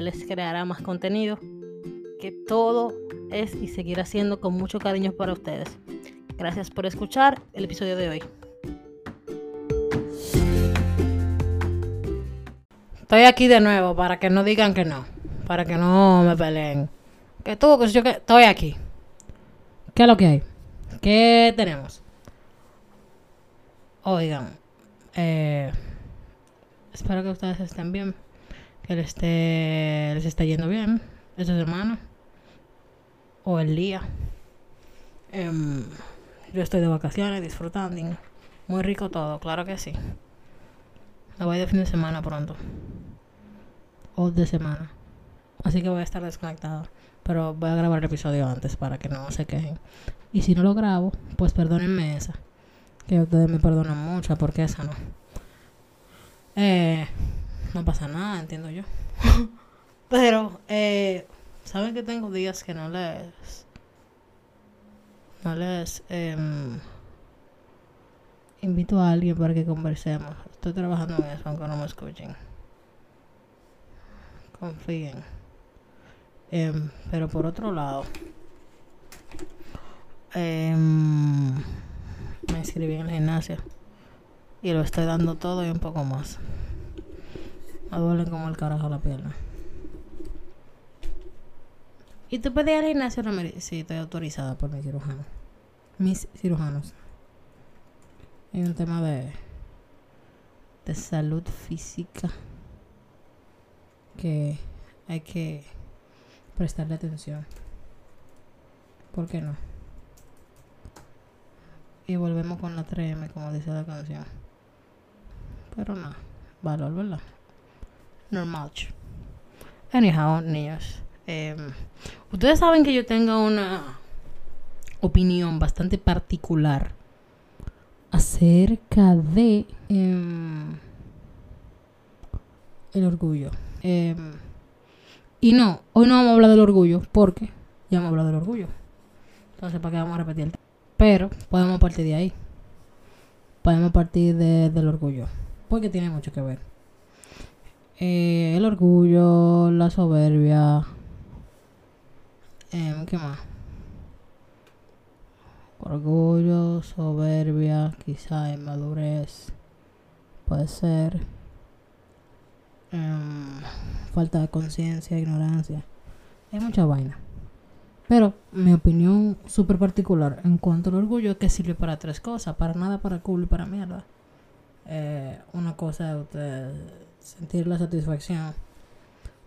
les creará más contenido, que todo es y seguirá siendo con mucho cariño para ustedes. Gracias por escuchar el episodio de hoy. Estoy aquí de nuevo para que no digan que no. Para que no me peleen. Que tú, que yo que. Estoy aquí. ¿Qué es lo que hay? ¿Qué tenemos? Oigan. Eh, espero que ustedes estén bien. Les esté, les esté yendo bien esta semana. O el día. Em, yo estoy de vacaciones, disfrutando. Muy rico todo, claro que sí. Me voy de fin de semana pronto o de semana. Así que voy a estar desconectado. Pero voy a grabar el episodio antes para que no se quejen. Y si no lo grabo, pues perdónenme esa. Que ustedes me perdonan mucho porque esa no. Eh, no pasa nada, entiendo yo. Pero, eh, ¿saben que tengo días que no les... No les... Em, invito a alguien para que conversemos. Estoy trabajando en eso, aunque no me escuchen confíen. Em, pero por otro lado, em, me inscribí en el gimnasio y lo estoy dando todo y un poco más. Me duele como el carajo la pierna. ¿Y tú puedes ir al gimnasio? No me... Sí, estoy autorizada por mi cirujano. Mis cirujanos. Hay un tema de, de salud física que hay que prestarle atención. ¿Por qué no? Y volvemos con la 3M, como dice la canción. Pero no, valor, ¿verdad? Normal. Anyhow, niños. Em, ustedes saben que yo tengo una opinión bastante particular acerca de em, el orgullo. Em, y no, hoy no vamos a hablar del orgullo, porque ya hemos hablado del orgullo. Entonces, ¿para qué vamos a repetir? Pero podemos partir de ahí. Podemos partir del orgullo, porque tiene mucho que ver. Eh, el orgullo, la soberbia. Eh, ¿Qué más? Orgullo, soberbia, quizá inmadurez. Puede ser. Em, falta de conciencia, ignorancia. Hay mucha vaina. Pero mi opinión súper particular en cuanto al orgullo es que sirve para tres cosas. Para nada, para culo y para mierda. Eh, una cosa usted sentir la satisfacción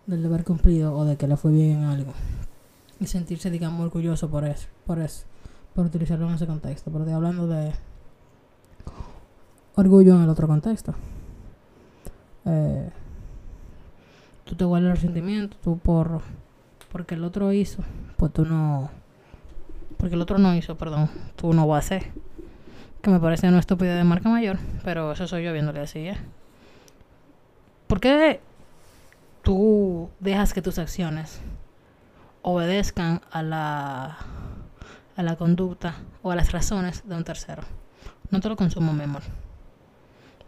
del deber cumplido o de que le fue bien en algo. Y sentirse, digamos, orgulloso por eso. Por eso. Por utilizarlo en ese contexto. Pero hablando de orgullo en el otro contexto. Eh, tú te guardas el resentimiento, tú por porque el otro hizo, pues tú no porque el otro no hizo, perdón, tú no vas a hacer. Que me parece una estupidez de marca mayor, pero eso soy yo viéndole así, ¿eh? ¿Por qué tú dejas que tus acciones obedezcan a la a la conducta o a las razones de un tercero. No te lo consumo, mi amor.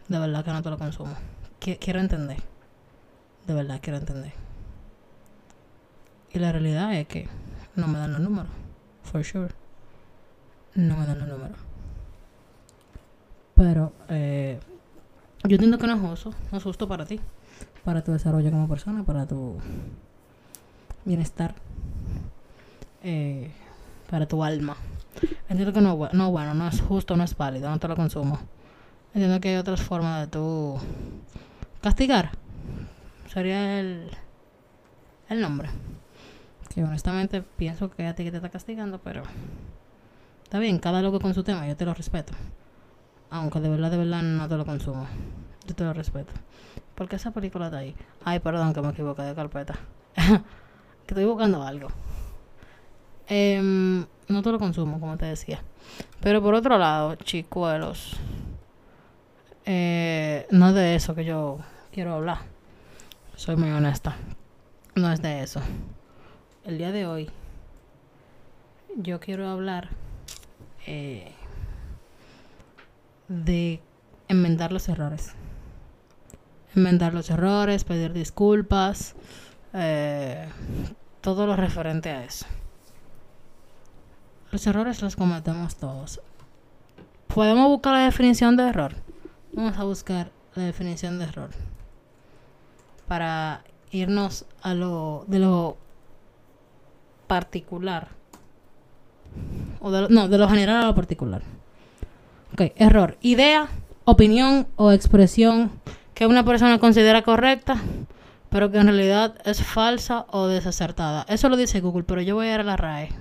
De verdad que no te lo consumo. Quiero entender. De verdad quiero entender. Y la realidad es que no me dan los números. For sure. No me dan los números. Pero eh, yo entiendo que no es justo. No es justo para ti. Para tu desarrollo como persona. Para tu bienestar. Eh, para tu alma. Entiendo que no, no, bueno, no es justo, no es válido, no te lo consumo. Entiendo que hay otras formas de tu castigar. Sería el, el nombre. Que honestamente pienso que a ti que te está castigando, pero está bien, cada loco con su tema, yo te lo respeto. Aunque de verdad, de verdad no te lo consumo. Yo te lo respeto. Porque esa película está ahí. Ay, perdón que me equivoqué de carpeta. que estoy buscando algo. Eh, no te lo consumo, como te decía. Pero por otro lado, chicuelos, eh, no es de eso que yo quiero hablar. Soy muy honesta. No es de eso. El día de hoy, yo quiero hablar eh, de enmendar los errores. Enmendar los errores, pedir disculpas, eh, todo lo referente a eso. Los errores los cometemos todos. ¿Podemos buscar la definición de error? Vamos a buscar la definición de error. Para irnos a lo de lo particular. O de no, de lo general a lo particular. Ok, error. Idea, opinión o expresión que una persona considera correcta, pero que en realidad es falsa o desacertada. Eso lo dice Google, pero yo voy a ir a la RAE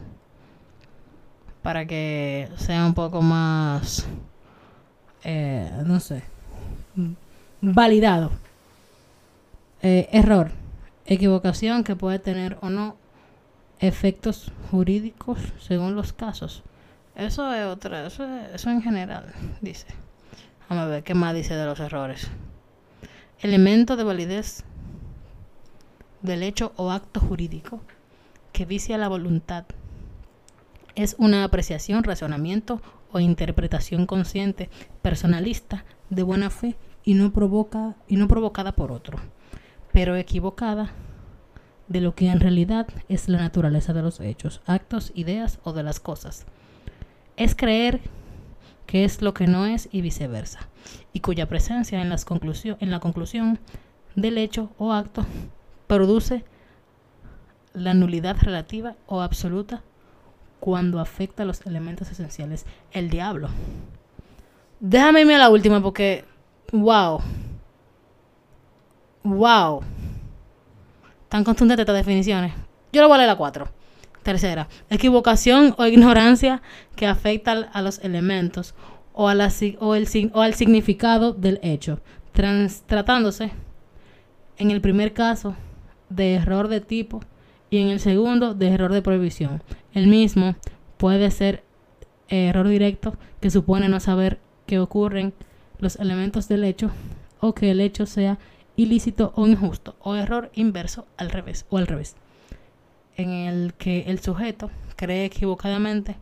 para que sea un poco más, eh, no sé, validado. Eh, error, equivocación que puede tener o no efectos jurídicos según los casos. Eso es otra, eso, eso en general, dice. Vamos a ver qué más dice de los errores. Elemento de validez del hecho o acto jurídico que vicia la voluntad es una apreciación, razonamiento o interpretación consciente, personalista, de buena fe y no, provoca, y no provocada por otro, pero equivocada de lo que en realidad es la naturaleza de los hechos, actos, ideas o de las cosas. Es creer que es lo que no es y viceversa, y cuya presencia en, la conclusión del hecho o acto produce la nulidad relativa o absoluta cuando afecta a los elementos esenciales. El diablo. Déjame irme a la última porque, wow. Wow. Tan contundente estas definiciones. Yo le voy a leer la 4. Tercera, equivocación o ignorancia que afecta a los elementos o, al significado del hecho, tratándose, en el primer caso, de error de tipo y en el segundo de error de prohibición. El mismo puede ser error directo que supone no saber que ocurren los elementos del hecho o que el hecho sea ilícito o injusto o error inverso al revés o al revés en el que el sujeto cree equivocadamente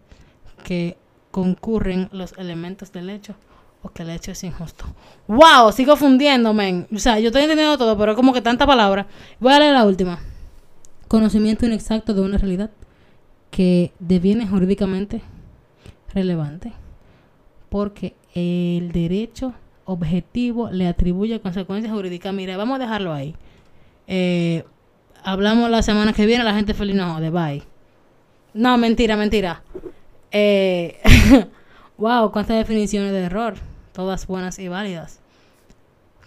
que concurren los elementos del hecho o que el hecho es injusto. ¡Wow! Sigo fundiéndome. O sea, yo estoy entendiendo todo, pero como que tanta palabra. Voy a leer la última conocimiento inexacto de una realidad que deviene jurídicamente relevante porque el derecho objetivo le atribuye consecuencias jurídicas. Mira, vamos a dejarlo ahí. Eh, hablamos la semana que viene, la gente feliz no de bye. No, mentira, mentira. Eh, wow, cuántas definiciones de error. Todas buenas y válidas.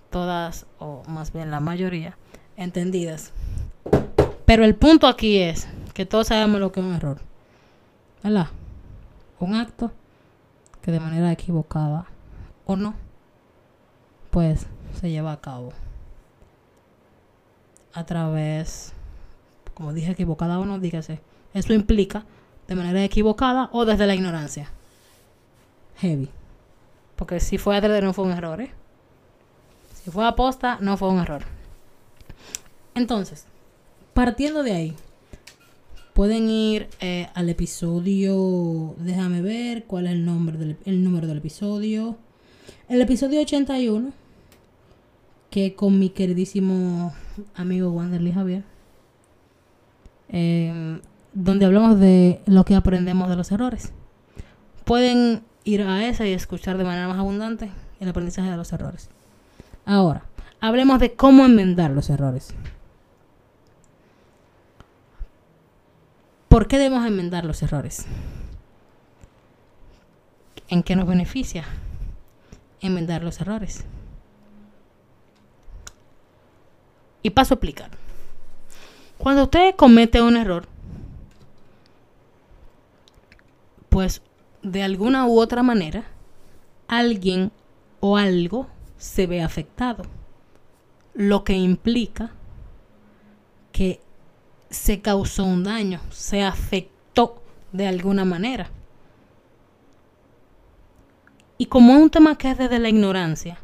Todas, o más bien la mayoría, entendidas. Pero el punto aquí es que todos sabemos lo que es un error. ¿Verdad? Un acto que de manera equivocada o no, pues se lleva a cabo a través, como dije, equivocada o no, dígase, eso implica de manera equivocada o desde la ignorancia. Heavy. Porque si fue adrede no fue un error, ¿eh? Si fue aposta, no fue un error. Entonces, partiendo de ahí, pueden ir eh, al episodio, déjame ver cuál es el, nombre del, el número del episodio. El episodio 81, que con mi queridísimo amigo Wanderly Javier, eh, donde hablamos de lo que aprendemos de los errores. Pueden ir a esa y escuchar de manera más abundante el aprendizaje de los errores. Ahora, hablemos de cómo enmendar los errores. ¿Por qué debemos enmendar los errores? ¿En qué nos beneficia enmendar los errores? Y paso a explicar. Cuando usted comete un error, pues de alguna u otra manera, alguien o algo se ve afectado, lo que implica que se causó un daño, se afectó de alguna manera. Y como es un tema que es desde la ignorancia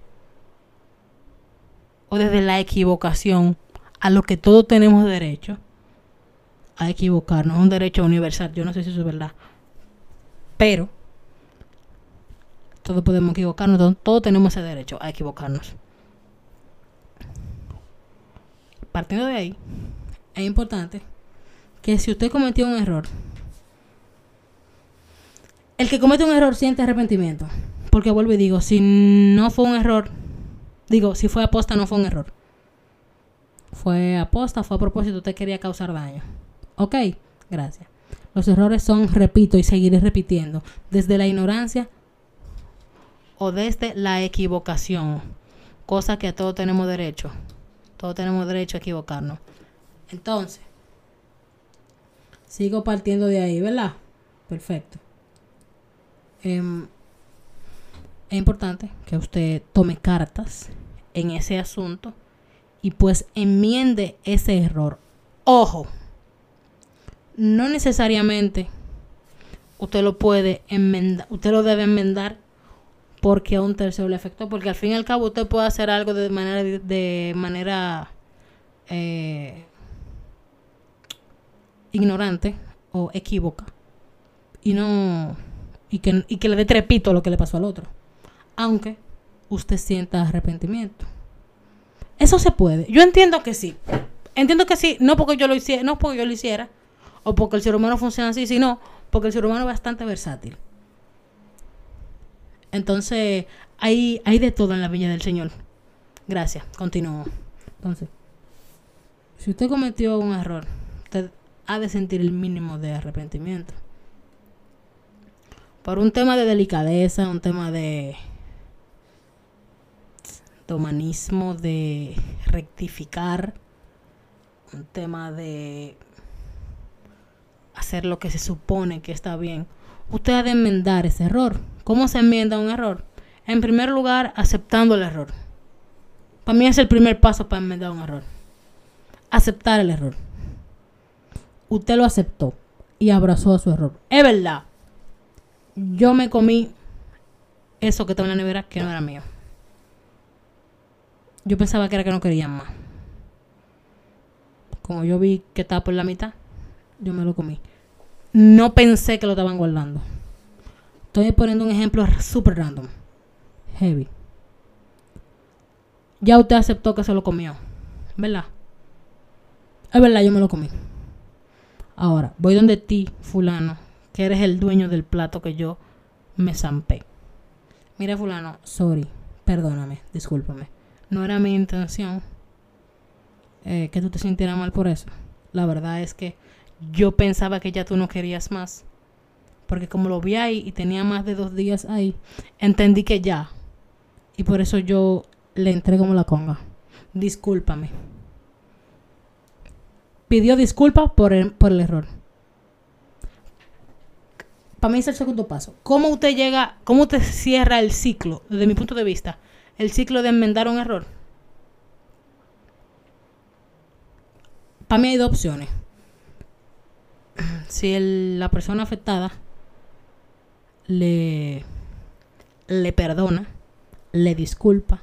desde la equivocación, a lo que todos tenemos derecho a equivocarnos, es un derecho universal, yo no sé si eso es verdad, pero todos podemos equivocarnos, todos tenemos ese derecho a equivocarnos. Partiendo de ahí, es importante que si usted cometió un error, el que comete un error siente arrepentimiento. Porque vuelvo y digo, si no fue un error, digo, si fue aposta, no fue un error. Fue aposta, fue a propósito, usted quería causar daño. Ok, gracias. Los errores son, repito y seguiré repitiendo, desde la ignorancia o desde la equivocación. Cosa que a todos tenemos derecho. Todos tenemos derecho a equivocarnos. Entonces, sigo partiendo de ahí, ¿verdad? Perfecto. Em, es importante que usted tome cartas en ese asunto y pues enmiende ese error. Ojo, no necesariamente usted lo puede enmendar, usted lo debe enmendar porque a un tercero le afectó, porque al fin y al cabo usted puede hacer algo de manera de manera eh, ignorante o equívoca y no y que, y que le dé trepito lo que le pasó al otro, aunque usted sienta arrepentimiento. Eso se puede. Yo entiendo que sí. Entiendo que sí, no porque yo lo hiciera, no porque yo lo hiciera o porque el ser humano funciona así, sino porque el ser humano es bastante versátil. Entonces, hay, hay de todo en la viña del Señor. Gracias. Continúo. Entonces, si usted cometió un error, usted ha de sentir el mínimo de arrepentimiento. Por un tema de delicadeza, un tema de, de rectificar, un tema de hacer lo que se supone que está bien. Usted ha de enmendar ese error. ¿Cómo se enmienda un error? En primer lugar, aceptando el error. Para mí es el primer paso para enmendar un error. Aceptar el error usted lo aceptó y abrazó su error. Es verdad. Yo me comí eso que estaba en la nevera que no era mío. Yo pensaba que era que no querían más. Como yo vi que estaba por la mitad, yo me lo comí. No pensé que lo estaban guardando. Estoy poniendo un ejemplo súper random. Heavy. Ya usted aceptó que se lo comió. ¿Verdad? Es verdad, yo me lo comí. Ahora, voy donde ti, fulano, que eres el dueño del plato que yo me zampé. Mira, fulano, sorry, perdóname, discúlpame. No era mi intención eh, que tú te sintieras mal por eso. La verdad es que yo pensaba que ya tú no querías más. Porque como lo vi ahí y tenía más de dos días ahí, entendí que ya. Y por eso yo le entré como la conga. Discúlpame pidió disculpas por el, por el error. Para mí es el segundo paso. ¿Cómo usted llega, cómo usted cierra el ciclo, desde mi punto de vista, el ciclo de enmendar un error? Para mí hay dos opciones. Si la persona afectada le, le perdona, le disculpa,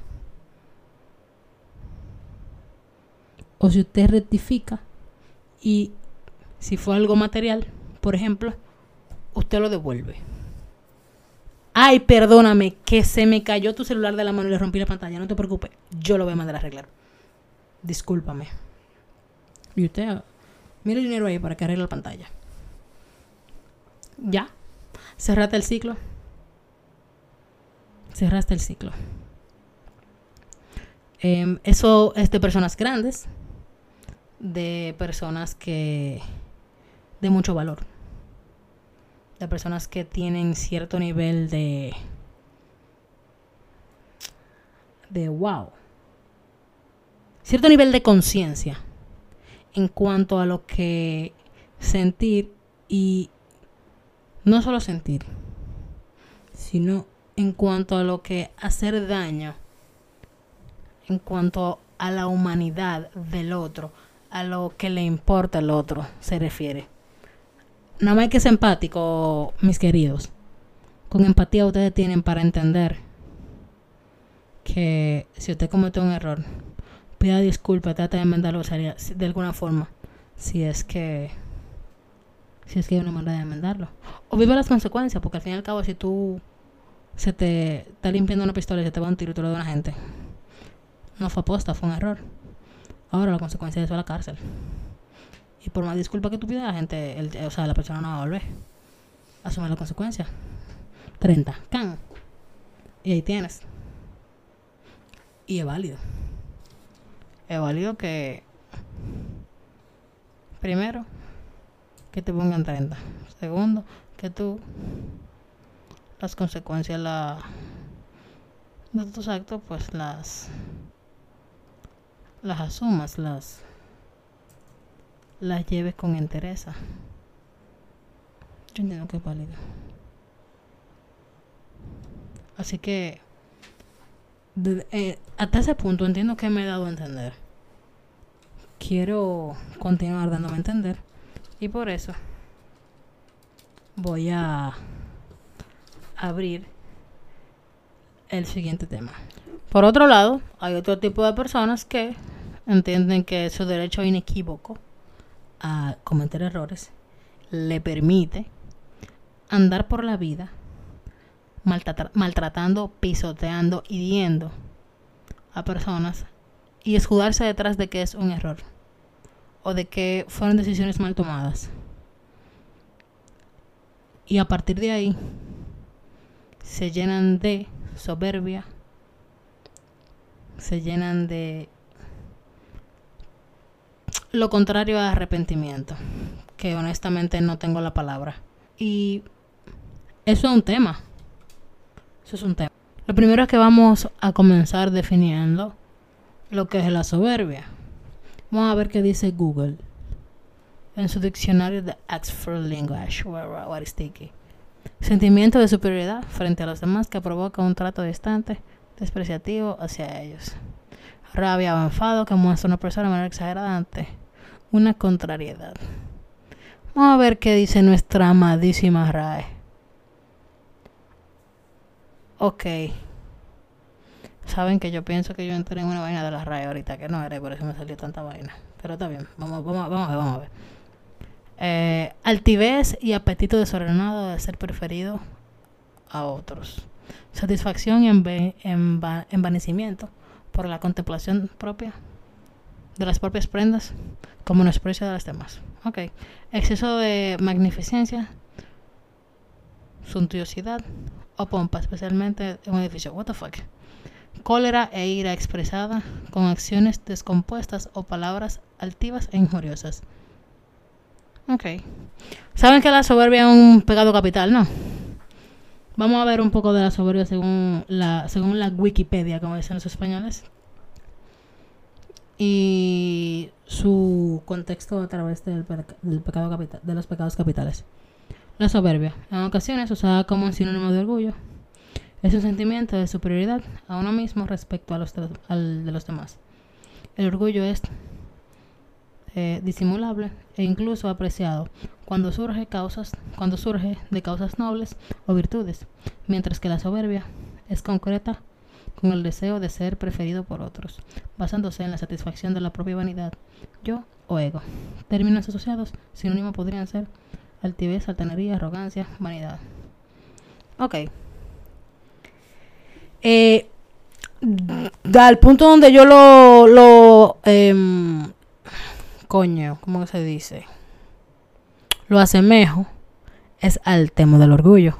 o si usted rectifica y Si fue algo material, por ejemplo, usted lo devuelve. Ay, perdóname, que se me cayó tu celular de la mano y le rompí la pantalla. No te preocupes, yo lo voy a mandar a arreglar. Discúlpame. Y usted, mire el dinero ahí para que arregle la pantalla. Ya. Cerraste el ciclo. Cerraste el ciclo. Em, eso es de personas grandes, de personas que de mucho valor, de personas que tienen cierto nivel de de wow, cierto nivel de conciencia en cuanto a lo que sentir y no solo sentir, sino en cuanto a lo que hacer daño en cuanto a la humanidad del otro, a lo que le importa al otro se refiere. Nada más que ser empático, mis queridos. Con empatía ustedes tienen para entender que si usted cometió un error, pida disculpas, trate de enmendarlo de alguna forma. Si es que si es que hay una manera de enmendarlo. O vive las consecuencias, porque al fin y al cabo si tú se te está limpiando una pistola y se te va un tiro y tú lo de una gente, no fue aposta, fue un error. Ahora la consecuencia eso es la cárcel. Y por más disculpa que tú pidas, la gente, o sea, la persona no va a volver. Asume la consecuencia. 30. Can. Y ahí tienes. Y es válido. Es válido que. Primero, que te pongan 30. Segundo, que tú. Las consecuencias la, de tus actos, pues las las asumas, las, las lleves con entereza. Yo entiendo que es válido. Así que eh, hasta ese punto entiendo que me he dado a entender. Quiero continuar dándome a entender. Y por eso voy a abrir el siguiente tema. Por otro lado, hay otro tipo de personas que entienden que su derecho inequívoco a cometer errores le permite andar por la vida maltratando, pisoteando, hiriendo a personas y escudarse detrás de que es un error o de que fueron decisiones mal tomadas. Y a partir de ahí se llenan de soberbia, se llenan de lo contrario a arrepentimiento, que honestamente no tengo la palabra. Y eso es un tema. Eso es un tema. Lo primero es que vamos a comenzar definiendo lo que es la soberbia. Vamos a ver qué dice Google en su diccionario de Oxford Language. What is Sentimiento de superioridad frente a los demás que provoca un trato distante, despreciativo hacia ellos. Rabia o enfado que muestra una persona de manera exagerada ante una contrariedad. Vamos a ver qué dice nuestra amadísima RAE. Ok. Saben que yo pienso que yo entré en una vaina de la RAE ahorita, que no era y por eso me salió tanta vaina. Pero está bien, vamos, vamos, vamos a ver, vamos a ver. Eh, altivez y apetito desordenado de ser preferido a otros. Satisfacción y envanecimiento por la contemplación propia de las propias prendas como expresión de las demás. Ok. Exceso de magnificencia, suntuosidad o pompa, especialmente en un edificio. What the fuck. Cólera e ira expresada con acciones descompuestas o palabras altivas e injuriosas. Ok. Saben que la soberbia es un pecado capital, ¿no? Vamos a ver un poco de la soberbia según la, según la Wikipedia, como dicen los españoles y su contexto a través del, pecado capital, de los pecados capitales. La soberbia, en ocasiones usada como un sinónimo de orgullo, es un sentimiento de superioridad a uno mismo respecto a los al de los demás. El orgullo es eh, disimulable e incluso apreciado cuando surge, causas, cuando surge de causas nobles o virtudes, mientras que la soberbia es concreta con el deseo de ser preferido por otros, basándose en la satisfacción de la propia vanidad, yo o ego. Términos asociados, sinónimos podrían ser altivez, altanería, arrogancia, vanidad. Ok. Eh, al punto donde yo lo, lo em, coño, ¿cómo se dice? Lo asemejo es al tema del orgullo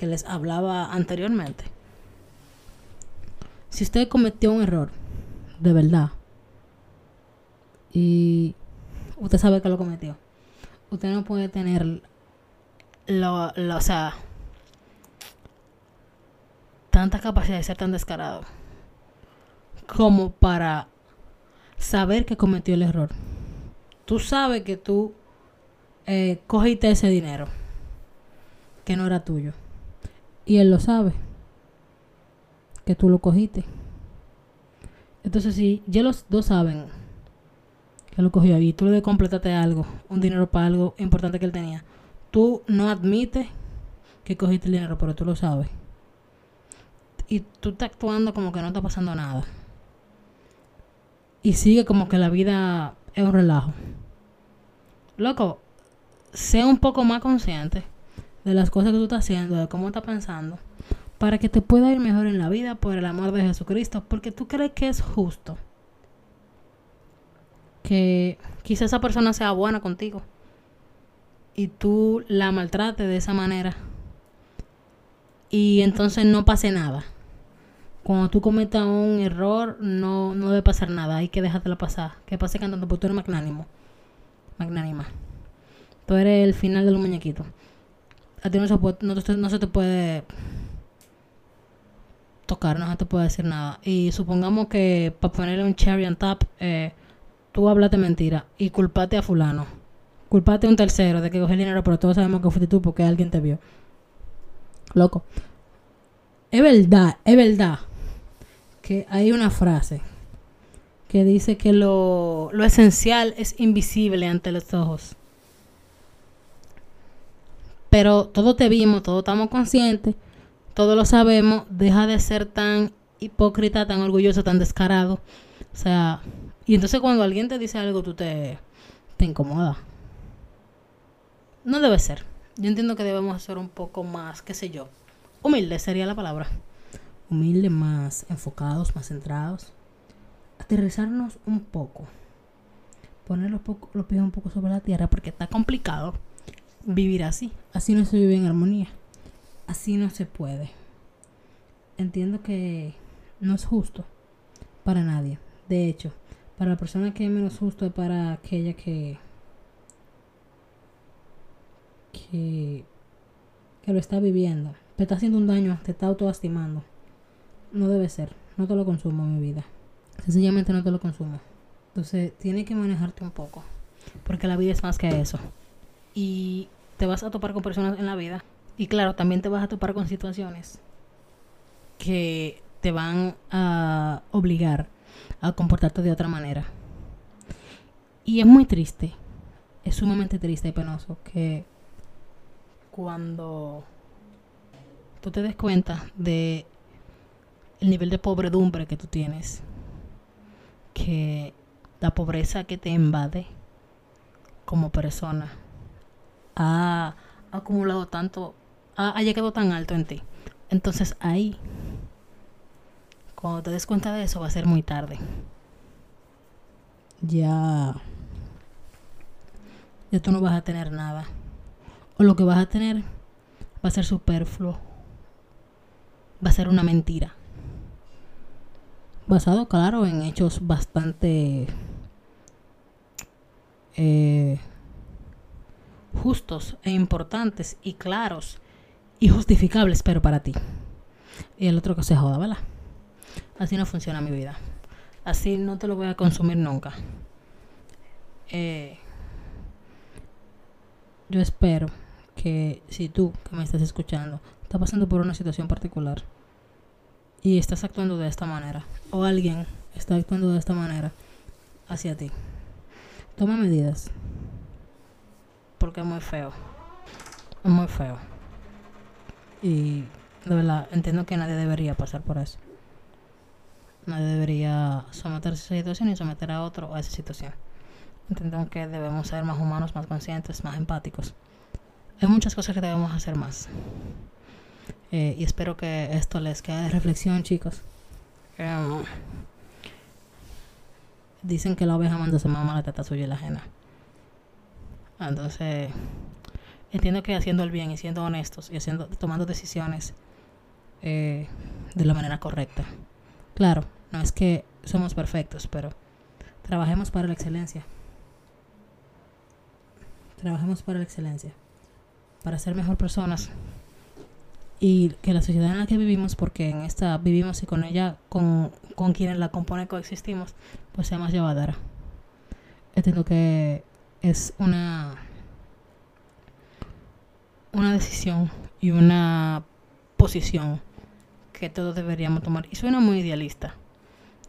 que les hablaba anteriormente. Si usted cometió un error, de verdad, y usted sabe que lo cometió, usted no puede tener lo, lo, o sea, tanta capacidad de ser tan descarado como para saber que cometió el error. Tú sabes que tú eh, cogiste ese dinero que no era tuyo. Y él lo sabe. Que tú lo cogiste. Entonces, si ya los dos saben que lo cogió y tú le completaste algo, un dinero para algo importante que él tenía, tú no admites que cogiste el dinero, pero tú lo sabes. Y tú estás actuando como que no está pasando nada. Y sigue como que la vida es un relajo. Loco, sea un poco más consciente de las cosas que tú estás haciendo, de cómo estás pensando, para que te pueda ir mejor en la vida por el amor de Jesucristo, porque tú crees que es justo que quizá esa persona sea buena contigo y tú la maltrates de esa manera y entonces no pase nada. Cuando tú cometas un error, no, no debe pasar nada, hay que dejártela pasar. Que pase cantando, porque tú eres magnánimo. Magnánima. Tú eres el final de los muñequitos a ti no se, no, se te puede tocar, no te puede decir nada. Y supongamos que para ponerle un cherry on top, eh, tú hablaste mentira y culpate a fulano. Culpate a un tercero de que cogió el dinero, pero todos sabemos que fuiste tú porque alguien te vio. Loco. Es verdad, es verdad que hay una frase que dice que lo, lo esencial es invisible ante los ojos. Pero todos te vimos, todos estamos conscientes, todos lo sabemos, deja de ser tan hipócrita, tan orgulloso, tan descarado. O sea, y entonces cuando alguien te dice algo, tú te, te incomoda. No debe ser. Yo entiendo que debemos ser un poco más, qué sé yo, humilde sería la palabra. Humilde, más enfocados, más centrados. Aterrizarnos un poco. Poner los, los pies un poco sobre la tierra porque está complicado vivir así. Así no se vive en armonía. Así no se puede. Entiendo que no es justo para nadie. De hecho, para la persona que es menos justo es para aquella que que, que lo está viviendo. Te está haciendo un daño, te está autolastimando. No debe ser. No te lo consumo en mi vida. Sencillamente no te lo consumo. Entonces, tiene que manejarte un poco. Porque la vida es más que eso. Y te vas a topar con personas en la vida. Y claro, también te vas a topar con situaciones que te van a obligar a comportarte de otra manera. Y es muy triste, es sumamente triste y penoso que cuando tú te des cuenta de el nivel de pobredumbre que tú tienes, que la pobreza que te invade como persona, ha acumulado tanto, ha, llegado tan alto en ti. Entonces ahí, cuando te des cuenta de eso, va a ser muy tarde. Ya, ya tú no vas a tener nada. O lo que vas a tener va a ser superfluo. Va a ser una mentira. Basado, claro, en hechos bastante eh, justos e importantes y claros y justificables, pero para ti. Y el otro que se joda, ¿verdad? Así no funciona mi vida. Así no te lo voy a consumir nunca. Eh, yo espero que si tú que me estás escuchando estás pasando por una situación particular y estás actuando de esta manera o alguien está actuando de esta manera hacia ti, toma medidas porque es muy feo. Es muy feo. Y de verdad, entiendo que nadie debería pasar por eso. Nadie debería someterse a esa situación y someter a otro a esa situación. Entiendo que debemos ser más humanos, más conscientes, más empáticos. Hay muchas cosas que debemos hacer más. Eh, y espero que esto les quede de reflexión, chicos. Em, dicen que la oveja manda se mama la teta suya y la ajena. Entonces, entiendo que haciendo el bien y siendo honestos y haciendo, tomando decisiones eh, de la manera correcta. Claro, no es que somos perfectos, pero trabajemos para la excelencia. Trabajemos para la excelencia. Para ser mejor personas. Y que la sociedad en la que vivimos, porque en esta vivimos y con ella, con, con quienes la componen coexistimos, pues sea más llevadera. Entiendo que es una una decisión y una posición que todos deberíamos tomar. Y suena muy idealista,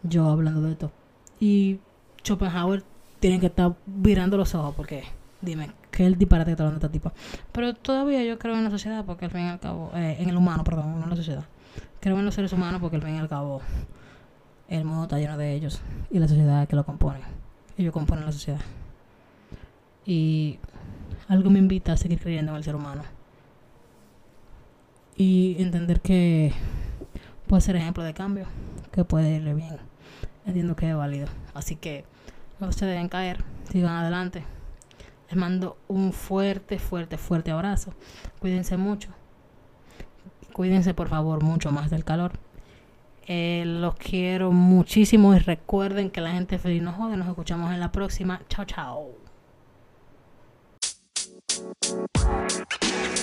yo hablando de esto. Y Schopenhauer tiene que estar virando los ojos porque, dime, que el disparate que está hablando esta tipa. Pero todavía yo creo en la sociedad porque al fin y al cabo, eh, en el humano, perdón, no en la sociedad. Creo en los seres humanos porque al fin y al cabo el mundo está lleno de ellos y la sociedad que lo compone. Ellos componen la sociedad. Y algo me invita a seguir creyendo en el ser humano. Y entender que puede ser ejemplo de cambio, que puede irle bien. Entiendo que es válido. Así que no se deben caer, sigan adelante. Les mando un fuerte, fuerte, fuerte abrazo. Cuídense mucho. Cuídense por favor mucho más del calor. Eh, los quiero muchísimo y recuerden que la gente feliz no jode. Nos escuchamos en la próxima. Chao, chao. Thank you.